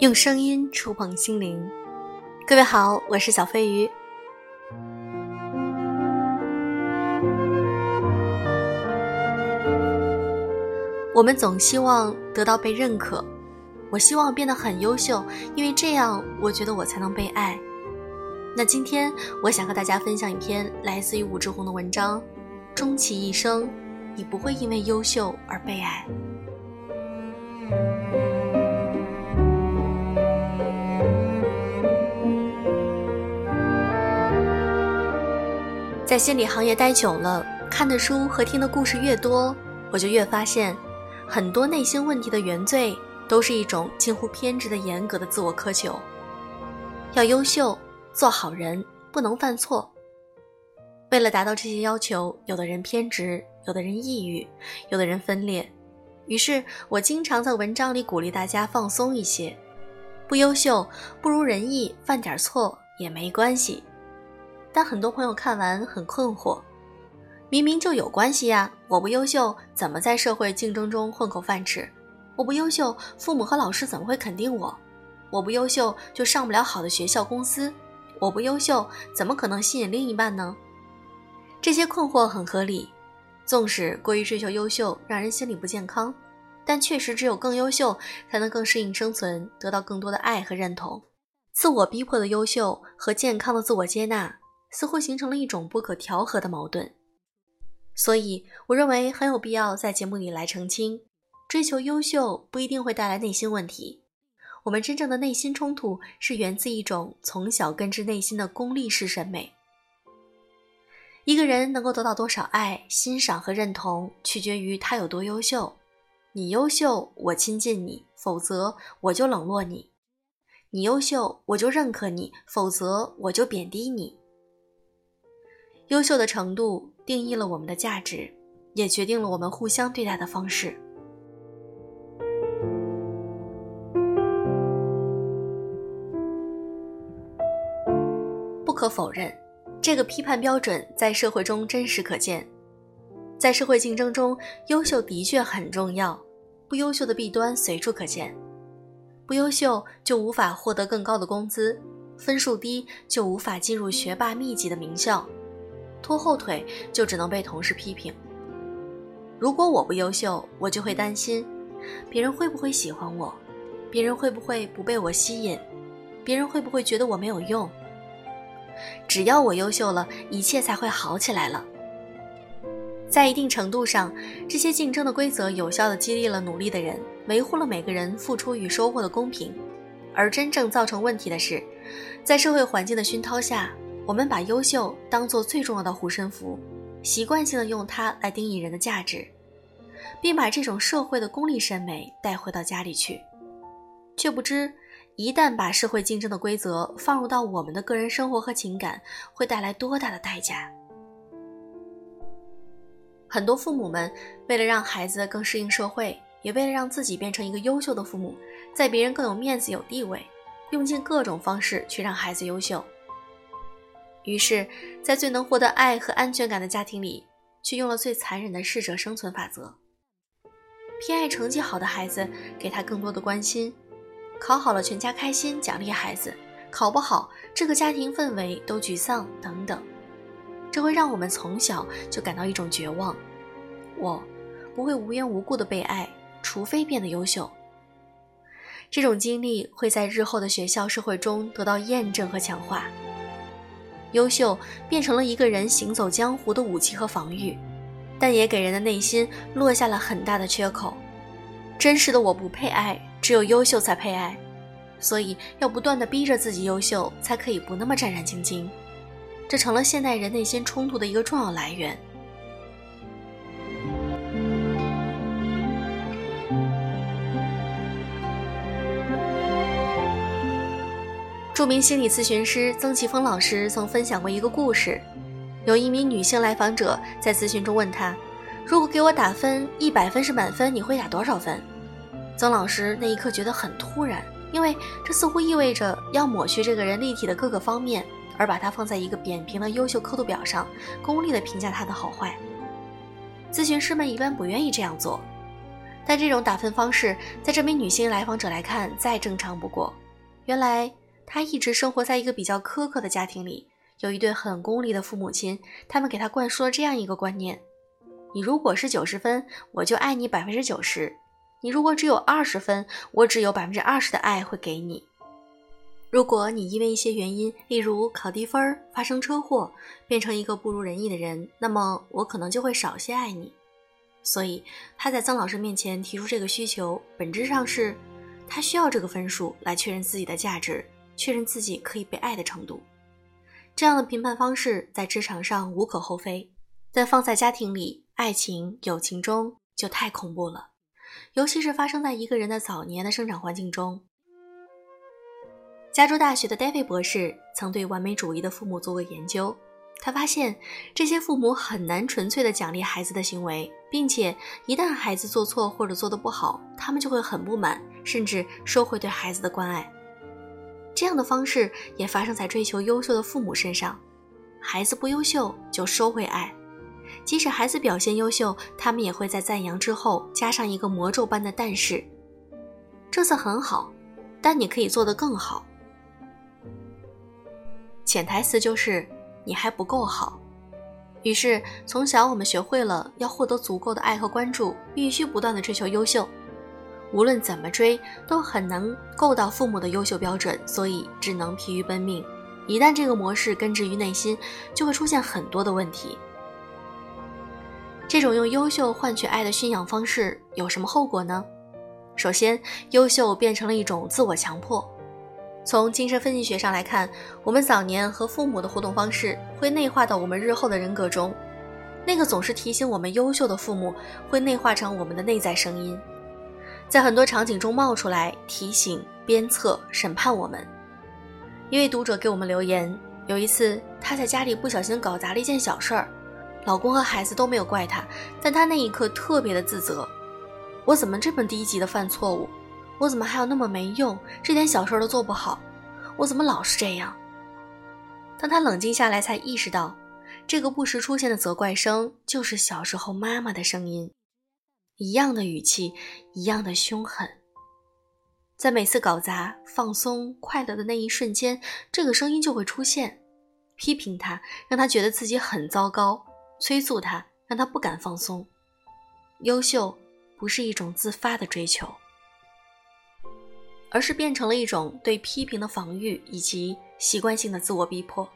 用声音触碰心灵。各位好，我是小飞鱼。我们总希望得到被认可，我希望变得很优秀，因为这样我觉得我才能被爱。那今天我想和大家分享一篇来自于武志红的文章：终其一生，你不会因为优秀而被爱。在心理行业待久了，看的书和听的故事越多，我就越发现，很多内心问题的原罪都是一种近乎偏执的严格的自我苛求，要优秀。做好人不能犯错。为了达到这些要求，有的人偏执，有的人抑郁，有的人分裂。于是我经常在文章里鼓励大家放松一些，不优秀、不如人意，犯点错也没关系。但很多朋友看完很困惑：明明就有关系呀！我不优秀，怎么在社会竞争中混口饭吃？我不优秀，父母和老师怎么会肯定我？我不优秀，就上不了好的学校、公司。我不优秀，怎么可能吸引另一半呢？这些困惑很合理。纵使过于追求优秀让人心理不健康，但确实只有更优秀才能更适应生存，得到更多的爱和认同。自我逼迫的优秀和健康的自我接纳似乎形成了一种不可调和的矛盾。所以，我认为很有必要在节目里来澄清：追求优秀不一定会带来内心问题。我们真正的内心冲突是源自一种从小根植内心的功利式审美。一个人能够得到多少爱、欣赏和认同，取决于他有多优秀。你优秀，我亲近你；否则，我就冷落你。你优秀，我就认可你；否则，我就贬低你。优秀的程度定义了我们的价值，也决定了我们互相对待的方式。不可否认，这个批判标准在社会中真实可见。在社会竞争中，优秀的确很重要，不优秀的弊端随处可见。不优秀就无法获得更高的工资，分数低就无法进入学霸密集的名校，拖后腿就只能被同事批评。如果我不优秀，我就会担心别人会不会喜欢我，别人会不会不被我吸引，别人会不会觉得我没有用。只要我优秀了，一切才会好起来了。在一定程度上，这些竞争的规则有效地激励了努力的人，维护了每个人付出与收获的公平。而真正造成问题的是，在社会环境的熏陶下，我们把优秀当做最重要的护身符，习惯性的用它来定义人的价值，并把这种社会的功利审美带回到家里去，却不知。一旦把社会竞争的规则放入到我们的个人生活和情感，会带来多大的代价？很多父母们为了让孩子更适应社会，也为了让自己变成一个优秀的父母，在别人更有面子、有地位，用尽各种方式去让孩子优秀。于是，在最能获得爱和安全感的家庭里，却用了最残忍的适者生存法则：偏爱成绩好的孩子，给他更多的关心。考好了，全家开心，奖励孩子；考不好，这个家庭氛围都沮丧，等等。这会让我们从小就感到一种绝望：我不会无缘无故的被爱，除非变得优秀。这种经历会在日后的学校、社会中得到验证和强化。优秀变成了一个人行走江湖的武器和防御，但也给人的内心落下了很大的缺口。真实的我不配爱。只有优秀才配爱，所以要不断的逼着自己优秀，才可以不那么战战兢兢。这成了现代人内心冲突的一个重要来源。著名心理咨询师曾奇峰老师曾分享过一个故事：有一名女性来访者在咨询中问他，如果给我打分，一百分是满分，你会打多少分？曾老师那一刻觉得很突然，因为这似乎意味着要抹去这个人立体的各个方面，而把它放在一个扁平的优秀刻度表上，功利的评价他的好坏。咨询师们一般不愿意这样做，但这种打分方式，在这名女性来访者来看再正常不过。原来他一直生活在一个比较苛刻的家庭里，有一对很功利的父母亲，他们给他灌输了这样一个观念：你如果是九十分，我就爱你百分之九十；你如果只有二十分，我只有百分之二十的爱会给你。如果你因为一些原因，例如考低分、发生车祸，变成一个不如人意的人，那么我可能就会少些爱你。所以他在曾老师面前提出这个需求，本质上是，他需要这个分数来确认自己的价值，确认自己可以被爱的程度。这样的评判方式在职场上无可厚非，但放在家庭里、爱情、友情中就太恐怖了，尤其是发生在一个人的早年的生长环境中。加州大学的戴维博士曾对完美主义的父母做过研究。他发现，这些父母很难纯粹的奖励孩子的行为，并且一旦孩子做错或者做得不好，他们就会很不满，甚至收回对孩子的关爱。这样的方式也发生在追求优秀的父母身上，孩子不优秀就收回爱，即使孩子表现优秀，他们也会在赞扬之后加上一个魔咒般的但是。这次很好，但你可以做得更好。潜台词就是。你还不够好，于是从小我们学会了要获得足够的爱和关注，必须不断的追求优秀，无论怎么追都很难够到父母的优秀标准，所以只能疲于奔命。一旦这个模式根植于内心，就会出现很多的问题。这种用优秀换取爱的驯养方式有什么后果呢？首先，优秀变成了一种自我强迫。从精神分析学上来看，我们早年和父母的互动方式会内化到我们日后的人格中。那个总是提醒我们优秀的父母，会内化成我们的内在声音，在很多场景中冒出来提醒、鞭策、审判我们。一位读者给我们留言：有一次，她在家里不小心搞砸了一件小事儿，老公和孩子都没有怪她，但她那一刻特别的自责：我怎么这么低级的犯错误？我怎么还有那么没用？这点小事都做不好，我怎么老是这样？当她冷静下来，才意识到，这个不时出现的责怪声，就是小时候妈妈的声音，一样的语气，一样的凶狠。在每次搞砸、放松、快乐的那一瞬间，这个声音就会出现，批评他，让他觉得自己很糟糕，催促他，让他不敢放松。优秀不是一种自发的追求。而是变成了一种对批评的防御以及习惯性的自我逼迫。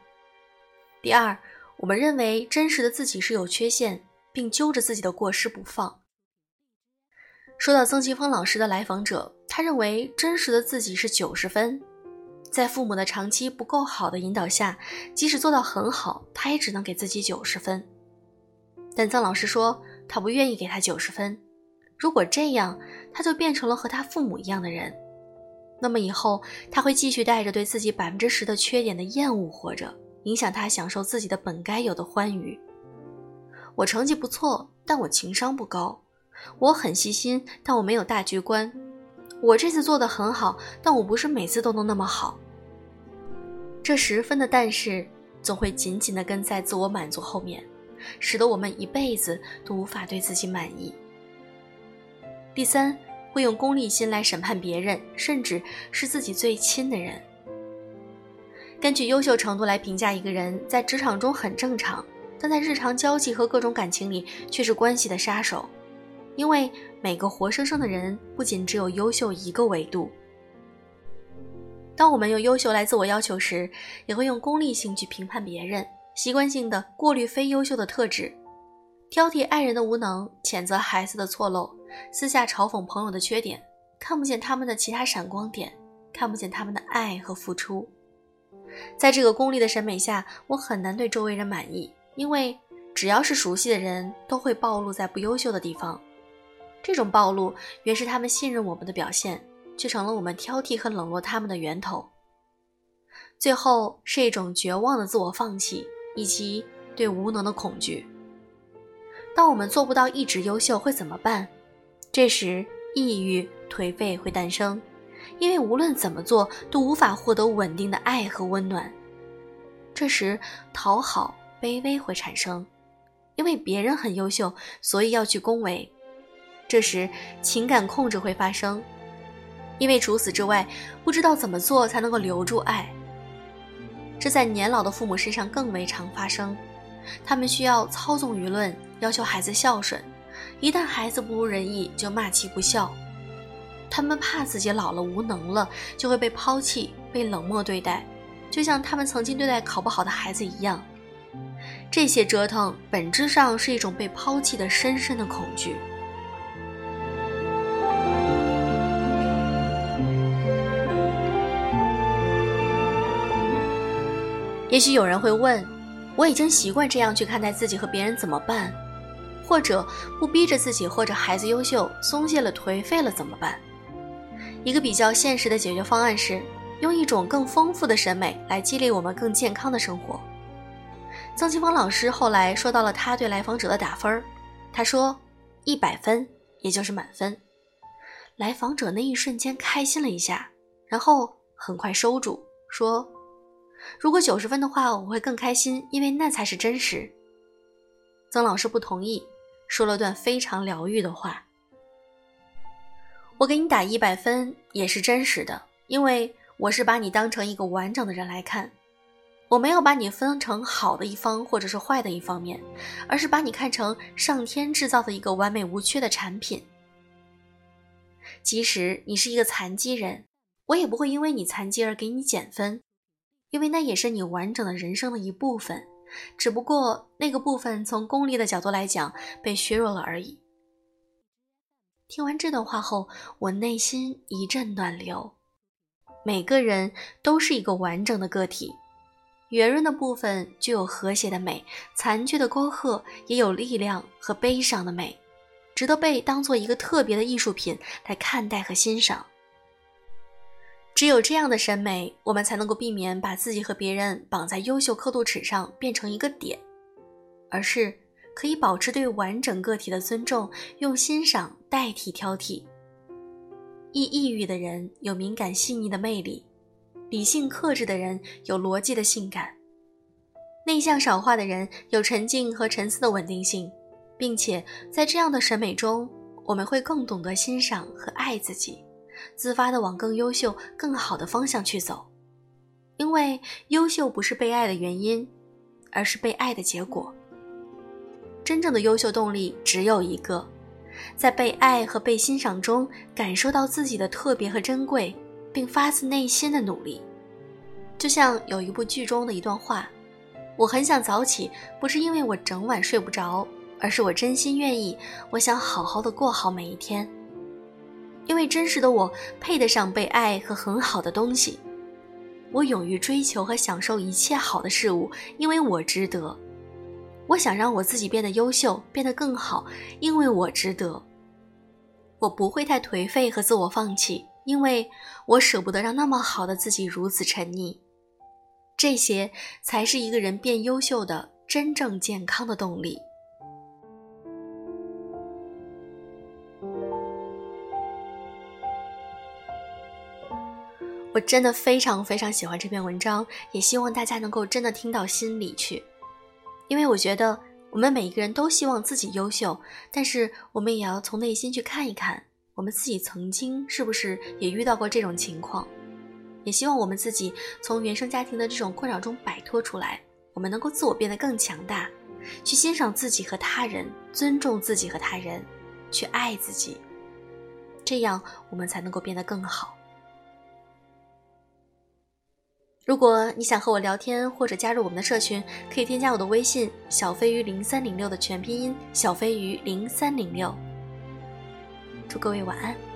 第二，我们认为真实的自己是有缺陷，并揪着自己的过失不放。说到曾奇峰老师的来访者，他认为真实的自己是九十分，在父母的长期不够好的引导下，即使做到很好，他也只能给自己九十分。但曾老师说，他不愿意给他九十分，如果这样，他就变成了和他父母一样的人。那么以后他会继续带着对自己百分之十的缺点的厌恶活着，影响他享受自己的本该有的欢愉。我成绩不错，但我情商不高；我很细心，但我没有大局观；我这次做的很好，但我不是每次都能那么好。这十分的但是，总会紧紧地跟在自我满足后面，使得我们一辈子都无法对自己满意。第三。会用功利心来审判别人，甚至是自己最亲的人。根据优秀程度来评价一个人，在职场中很正常，但在日常交际和各种感情里却是关系的杀手。因为每个活生生的人不仅只有优秀一个维度。当我们用优秀来自我要求时，也会用功利性去评判别人，习惯性的过滤非优秀的特质，挑剔爱人的无能，谴责孩子的错漏。私下嘲讽朋友的缺点，看不见他们的其他闪光点，看不见他们的爱和付出。在这个功利的审美下，我很难对周围人满意，因为只要是熟悉的人，都会暴露在不优秀的地方。这种暴露原是他们信任我们的表现，却成了我们挑剔和冷落他们的源头。最后是一种绝望的自我放弃，以及对无能的恐惧。当我们做不到一直优秀，会怎么办？这时，抑郁、颓废会诞生，因为无论怎么做都无法获得稳定的爱和温暖。这时，讨好、卑微会产生，因为别人很优秀，所以要去恭维。这时情感控制会发生，因为除此之外，不知道怎么做才能够留住爱。这在年老的父母身上更为常发生，他们需要操纵舆论，要求孩子孝顺，一旦孩子不如人意，就骂其不孝。他们怕自己老了无能了，就会被抛弃、被冷漠对待，就像他们曾经对待考不好的孩子一样。这些折腾本质上是一种被抛弃的深深的恐惧。也许有人会问：我已经习惯这样去看待自己和别人，怎么办？或者不逼着自己，或者孩子优秀，松懈了、颓废了怎么办？一个比较现实的解决方案是，用一种更丰富的审美来激励我们更健康的生活。曾庆芳老师后来说到了他对来访者的打分儿，他说：一百分，也就是满分。来访者那一瞬间开心了一下，然后很快收住，说。如果九十分的话，我会更开心，因为那才是真实。曾老师不同意，说了段非常疗愈的话：“我给你打一百分也是真实的，因为我是把你当成一个完整的人来看，我没有把你分成好的一方或者是坏的一方面，而是把你看成上天制造的一个完美无缺的产品。即使你是一个残疾人，我也不会因为你残疾而给你减分。”因为那也是你完整的人生的一部分，只不过那个部分从功利的角度来讲被削弱了而已。听完这段话后，我内心一阵暖流。每个人都是一个完整的个体，圆润的部分具有和谐的美，残缺的沟壑也有力量和悲伤的美，值得被当做一个特别的艺术品来看待和欣赏。只有这样的审美，我们才能够避免把自己和别人绑在优秀刻度尺上变成一个点，而是可以保持对完整个体的尊重，用欣赏代替挑剔。易抑郁的人有敏感细腻的魅力，理性克制的人有逻辑的性感，内向少话的人有沉静和沉思的稳定性，并且在这样的审美中，我们会更懂得欣赏和爱自己。自发的往更优秀、更好的方向去走，因为优秀不是被爱的原因，而是被爱的结果。真正的优秀动力只有一个，在被爱和被欣赏中感受到自己的特别和珍贵，并发自内心的努力。就像有一部剧中的一段话：“我很想早起，不是因为我整晚睡不着，而是我真心愿意，我想好好的过好每一天。”因为真实的我配得上被爱和很好的东西，我勇于追求和享受一切好的事物，因为我值得。我想让我自己变得优秀，变得更好，因为我值得。我不会太颓废和自我放弃，因为我舍不得让那么好的自己如此沉溺。这些才是一个人变优秀的真正健康的动力。真的非常非常喜欢这篇文章，也希望大家能够真的听到心里去，因为我觉得我们每一个人都希望自己优秀，但是我们也要从内心去看一看，我们自己曾经是不是也遇到过这种情况，也希望我们自己从原生家庭的这种困扰中摆脱出来，我们能够自我变得更强大，去欣赏自己和他人，尊重自己和他人，去爱自己，这样我们才能够变得更好。如果你想和我聊天或者加入我们的社群，可以添加我的微信“小飞鱼零三零六”的全拼音“小飞鱼零三零六”。祝各位晚安。